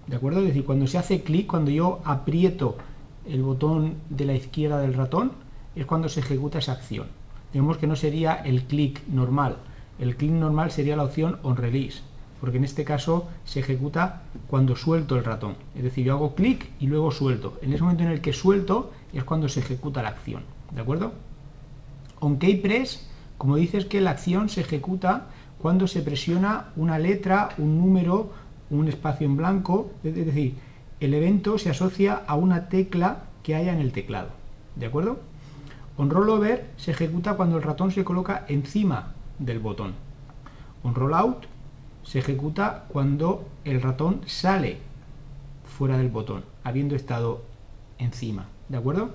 ¿De acuerdo? Es decir, cuando se hace clic, cuando yo aprieto el botón de la izquierda del ratón, es cuando se ejecuta esa acción. Digamos que no sería el clic normal. El clic normal sería la opción onRelease, porque en este caso se ejecuta cuando suelto el ratón. Es decir, yo hago clic y luego suelto. En ese momento en el que suelto es cuando se ejecuta la acción. ¿De acuerdo? OnKeyPress, como dices que la acción se ejecuta cuando se presiona una letra, un número, un espacio en blanco, es decir, el evento se asocia a una tecla que haya en el teclado. ¿De acuerdo? On rollover se ejecuta cuando el ratón se coloca encima del botón. On rollout se ejecuta cuando el ratón sale fuera del botón, habiendo estado encima. ¿De acuerdo?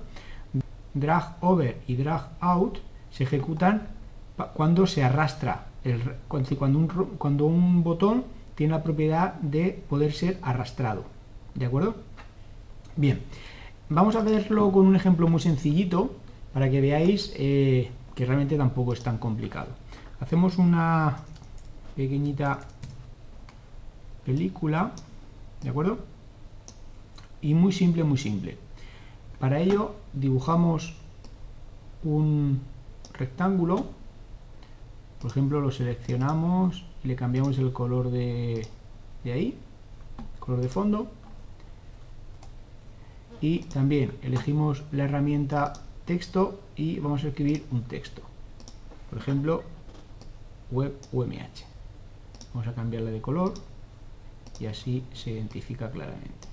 Drag over y drag out se ejecutan cuando se arrastra, cuando un botón tiene la propiedad de poder ser arrastrado. ¿De acuerdo? Bien, vamos a verlo con un ejemplo muy sencillito para que veáis eh, que realmente tampoco es tan complicado. Hacemos una pequeñita película, ¿de acuerdo? Y muy simple, muy simple. Para ello dibujamos un rectángulo, por ejemplo lo seleccionamos y le cambiamos el color de, de ahí, color de fondo, y también elegimos la herramienta texto y vamos a escribir un texto. Por ejemplo, web UMH. Vamos a cambiarle de color y así se identifica claramente.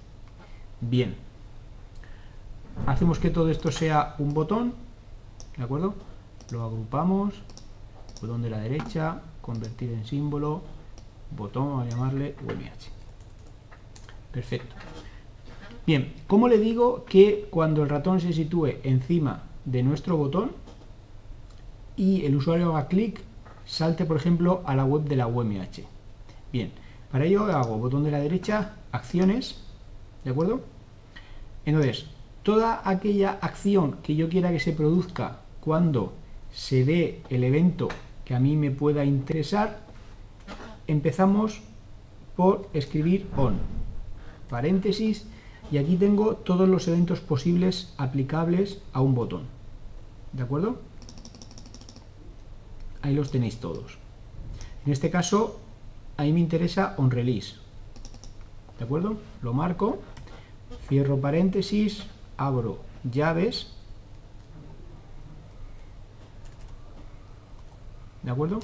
Bien. Hacemos que todo esto sea un botón, ¿de acuerdo? Lo agrupamos, botón de la derecha, convertir en símbolo, botón, a llamarle UMH. Perfecto. Bien, ¿cómo le digo que cuando el ratón se sitúe encima de nuestro botón y el usuario haga clic, salte por ejemplo a la web de la UMH? Bien, para ello hago botón de la derecha, acciones, ¿de acuerdo? Entonces, toda aquella acción que yo quiera que se produzca cuando se dé el evento que a mí me pueda interesar, empezamos por escribir on, paréntesis, y aquí tengo todos los eventos posibles aplicables a un botón. ¿De acuerdo? Ahí los tenéis todos. En este caso, ahí me interesa onRelease. ¿De acuerdo? Lo marco, cierro paréntesis, abro llaves. ¿De acuerdo?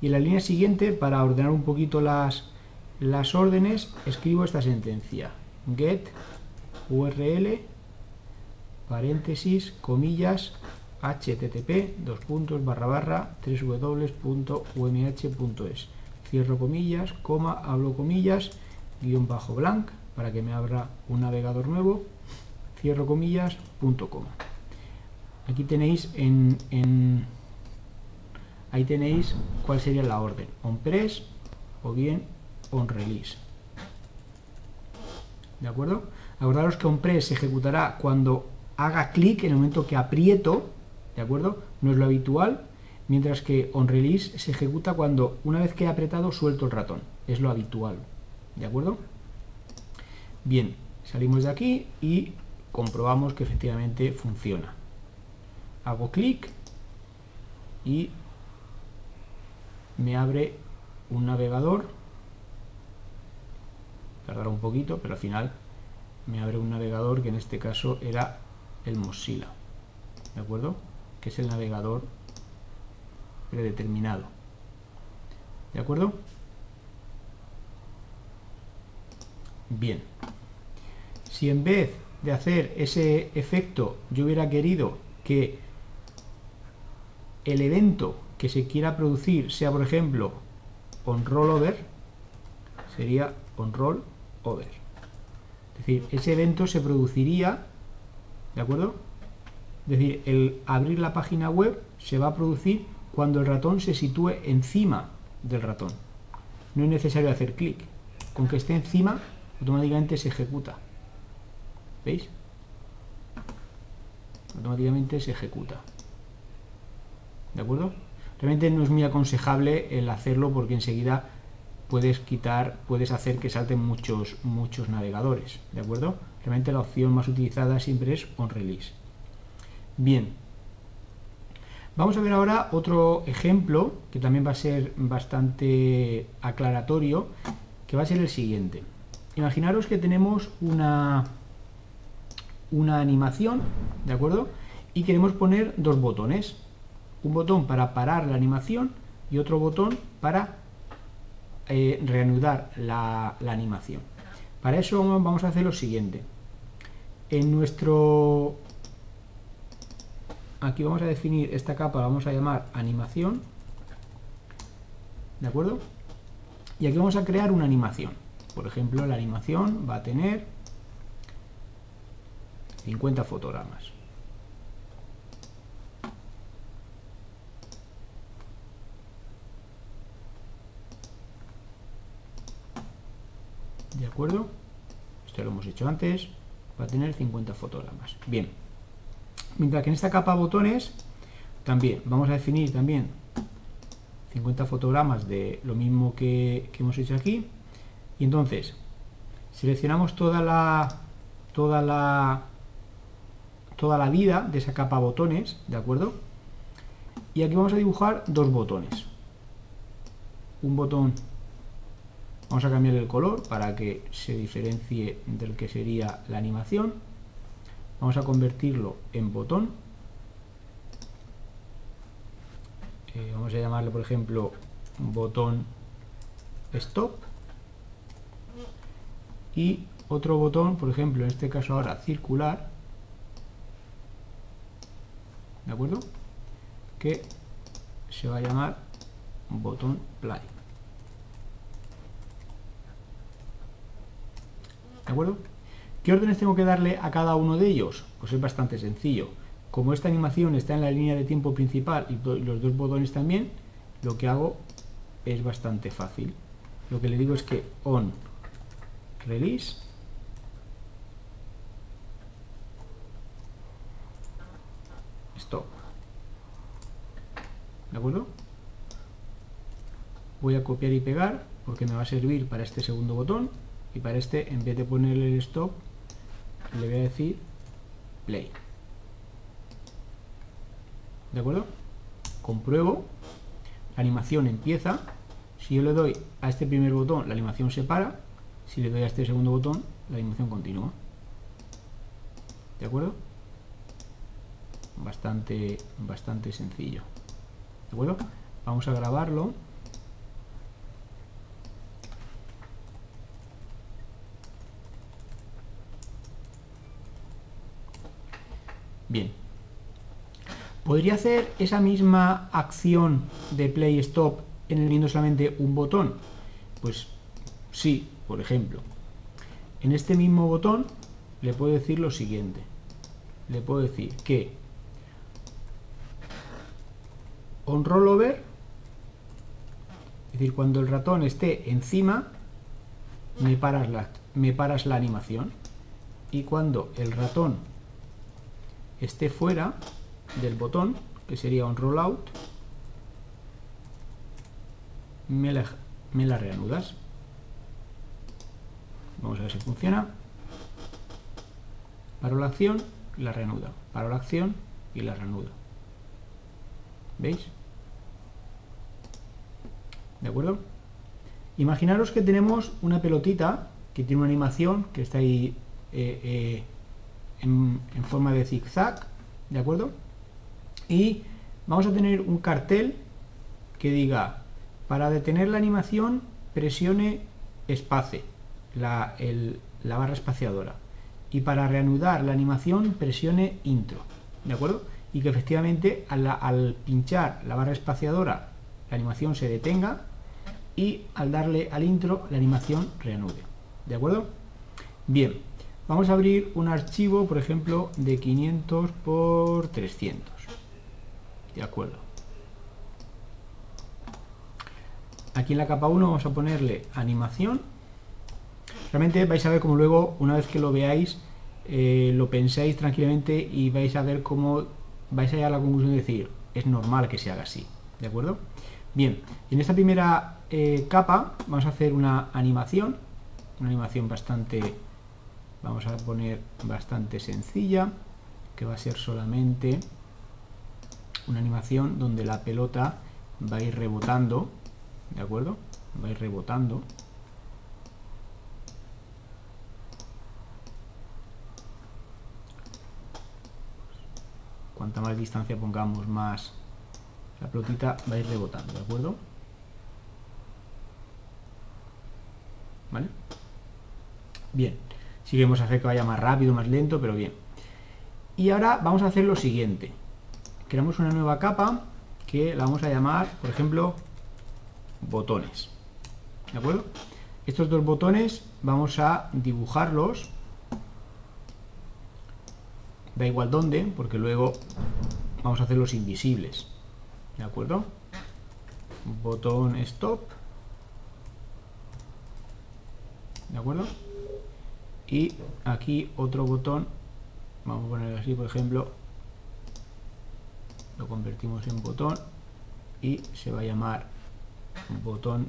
Y en la línea siguiente, para ordenar un poquito las, las órdenes, escribo esta sentencia. Get URL, paréntesis, comillas, http, dos puntos, barra barra, www.umh.es. Cierro comillas, coma, hablo comillas, guion bajo blank, para que me abra un navegador nuevo, cierro comillas, punto coma. Aquí tenéis en, en ahí tenéis cuál sería la orden, on press o bien on release. ¿De acuerdo? Acordaros que onPress se ejecutará cuando haga clic en el momento que aprieto, ¿de acuerdo? No es lo habitual, mientras que onRelease se ejecuta cuando una vez que he apretado suelto el ratón, es lo habitual, ¿de acuerdo? Bien, salimos de aquí y comprobamos que efectivamente funciona. Hago clic y me abre un navegador, tardará un poquito, pero al final me abre un navegador que en este caso era el Mozilla, ¿de acuerdo? Que es el navegador predeterminado, ¿de acuerdo? Bien, si en vez de hacer ese efecto yo hubiera querido que el evento que se quiera producir sea, por ejemplo, on rollover, sería on roll over. Es decir, ese evento se produciría, ¿de acuerdo? Es decir, el abrir la página web se va a producir cuando el ratón se sitúe encima del ratón. No es necesario hacer clic. Con que esté encima, automáticamente se ejecuta. ¿Veis? automáticamente se ejecuta. ¿De acuerdo? Realmente no es muy aconsejable el hacerlo porque enseguida puedes quitar, puedes hacer que salten muchos, muchos navegadores. ¿De acuerdo? Realmente la opción más utilizada siempre es on release. Bien. Vamos a ver ahora otro ejemplo que también va a ser bastante aclaratorio, que va a ser el siguiente. Imaginaros que tenemos una, una animación, ¿de acuerdo? Y queremos poner dos botones. Un botón para parar la animación y otro botón para eh, reanudar la, animación. Para eso vamos a hacer lo siguiente. En nuestro... Aquí vamos a definir esta capa, vamos a llamar animación. ¿De acuerdo? Y aquí vamos a crear una animación. Por ejemplo, la animación va a tener 50 fotogramas. ¿De acuerdo? Esto lo hemos hecho antes. Va a tener 50 fotogramas. Bien. Mientras que en esta capa botones, también vamos a definir también 50 fotogramas de lo mismo que, hemos hecho aquí. Y entonces, seleccionamos toda la, toda la, toda la vida de esa capa botones, ¿de acuerdo? Y aquí vamos a dibujar dos botones. Un botón, vamos a cambiar el color para que se diferencie del que sería la animación. Vamos a convertirlo en botón. Eh, vamos a llamarle, por ejemplo, botón stop y otro botón, por ejemplo, en este caso ahora circular, ¿de acuerdo? Que se va a llamar botón play. ¿De acuerdo? ¿Qué órdenes tengo que darle a cada uno de ellos? Pues es bastante sencillo. Como esta animación está en la línea de tiempo principal y los dos botones también, lo que hago es bastante fácil. Lo que le digo es que on release stop ¿de acuerdo? voy a copiar y pegar porque me va a servir para este segundo botón y para este en vez de ponerle el stop le voy a decir play ¿de acuerdo? compruebo la animación empieza si yo le doy a este primer botón la animación se para si le doy a este segundo botón, la animación continúa. ¿De acuerdo? Bastante, bastante sencillo. ¿De acuerdo? Vamos a grabarlo. Bien. ¿Podría hacer esa misma acción de play stop en el viendo solamente un botón? Pues sí, por ejemplo, en este mismo botón le puedo decir lo siguiente. Le puedo decir que on rollover, es decir, cuando el ratón esté encima, me paras la, me paras la animación. Y cuando el ratón esté fuera del botón, que sería on rollout, me me la reanudas. Vamos a ver si funciona. Paro la acción y la reanuda. Paro la acción y la reanuda. ¿Veis? ¿De acuerdo? Imaginaros que tenemos una pelotita que tiene una animación que está ahí eh, eh, en, forma de zigzag, ¿de acuerdo? Y vamos a tener un cartel que diga, para detener la animación, presione espacio la, barra espaciadora. Y para reanudar la animación presione intro, ¿de acuerdo? Y que efectivamente al, al pinchar la barra espaciadora la animación se detenga y al darle al intro la animación reanude, ¿de acuerdo? Bien, vamos a abrir un archivo, por ejemplo, de 500 por 300, ¿de acuerdo? Aquí en la capa 1 vamos a ponerle animación Realmente vais a ver como luego, una vez que lo veáis, eh, lo penséis tranquilamente y vais a ver cómo vais a llegar a la conclusión de decir, es normal que se haga así, ¿de acuerdo? Bien, en esta primera eh, capa vamos a hacer una animación, una animación bastante, vamos a poner bastante sencilla, que va a ser solamente una animación donde la pelota va a ir rebotando, ¿de acuerdo? Va a ir rebotando. Cuanta más distancia pongamos, más la pelotita va a ir rebotando, ¿de acuerdo? ¿Vale? Bien, si queremos hacer que vaya más rápido, más lento, pero bien. Y ahora vamos a hacer lo siguiente. Creamos una nueva capa que la vamos a llamar, por ejemplo, botones. ¿De acuerdo? Estos dos botones vamos a dibujarlos. Da igual dónde, porque luego vamos a hacerlos invisibles. ¿De acuerdo? Botón stop. ¿De acuerdo? Y aquí otro botón, vamos a poner así, por ejemplo, lo convertimos en botón y se va a llamar botón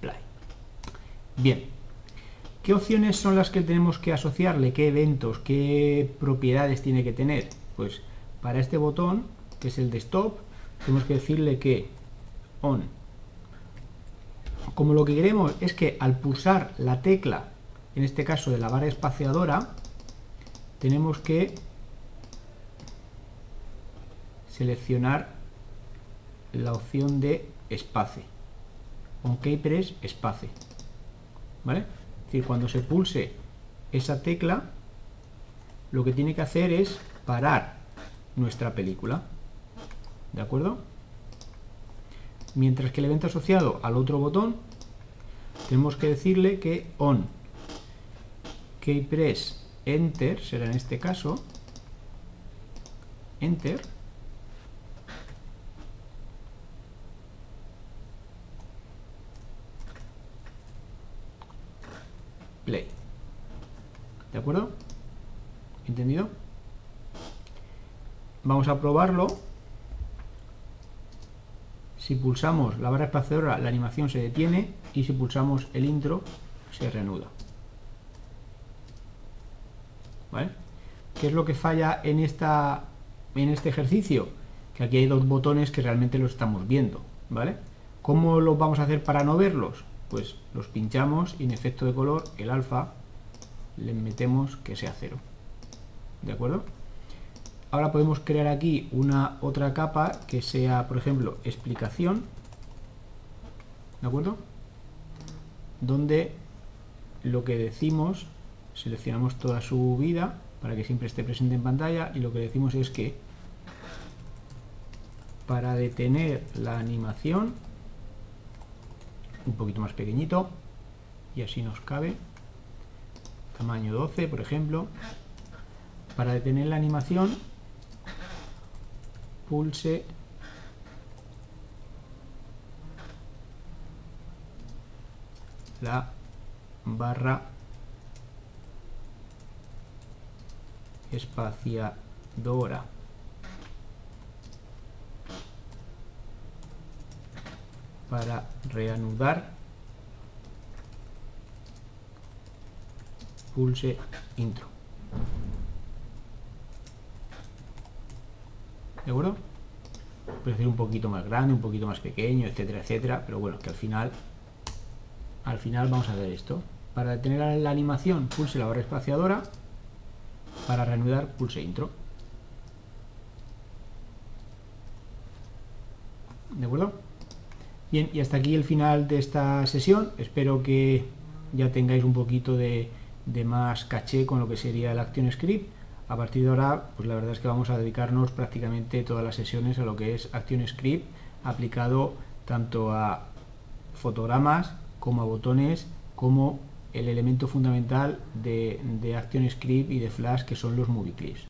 play. Bien, ¿qué opciones son las que tenemos que asociarle? ¿Qué eventos? ¿Qué propiedades tiene que tener? Pues para este botón, que es el de stop, tenemos que decirle que on. Como lo que queremos es que al pulsar la tecla, en este caso de la barra espaciadora, tenemos que seleccionar la opción de espace. On keypress espace. ¿Vale? Es decir, cuando se pulse esa tecla, lo que tiene que hacer es parar nuestra película. ¿De acuerdo? Mientras que el evento asociado al otro botón, tenemos que decirle que on keypress enter será en este caso enter play. ¿De acuerdo? ¿Entendido? Vamos a probarlo. Si pulsamos la barra espaciadora, la animación se detiene y si pulsamos el intro, se reanuda. ¿Vale? ¿Qué es lo que falla en, esta, en este ejercicio? Que aquí hay dos botones que realmente los estamos viendo. ¿Vale? ¿Cómo lo vamos a hacer para no verlos? pues los pinchamos y en efecto de color el alfa le metemos que sea cero ¿de acuerdo? ahora podemos crear aquí una otra capa que sea por ejemplo explicación ¿de acuerdo? Donde lo que decimos seleccionamos toda su vida para que siempre esté presente en pantalla y lo que decimos es que para detener la animación un poquito más pequeñito y así nos cabe tamaño 12 por ejemplo para detener la animación pulse la barra espaciadora para reanudar pulse intro ¿de acuerdo? puede ser un poquito más grande, un poquito más pequeño, etcétera, etcétera pero bueno, que al final al final vamos a ver esto para detener la animación pulse la barra espaciadora para reanudar pulse intro ¿de acuerdo? Bien, y hasta aquí el final de esta sesión. Espero que ya tengáis un poquito de, más caché con lo que sería el Action Script. A partir de ahora, pues la verdad es que vamos a dedicarnos prácticamente todas las sesiones a lo que es Action Script aplicado tanto a fotogramas como a botones como el elemento fundamental de, de Action Script y de Flash que son los movie clips.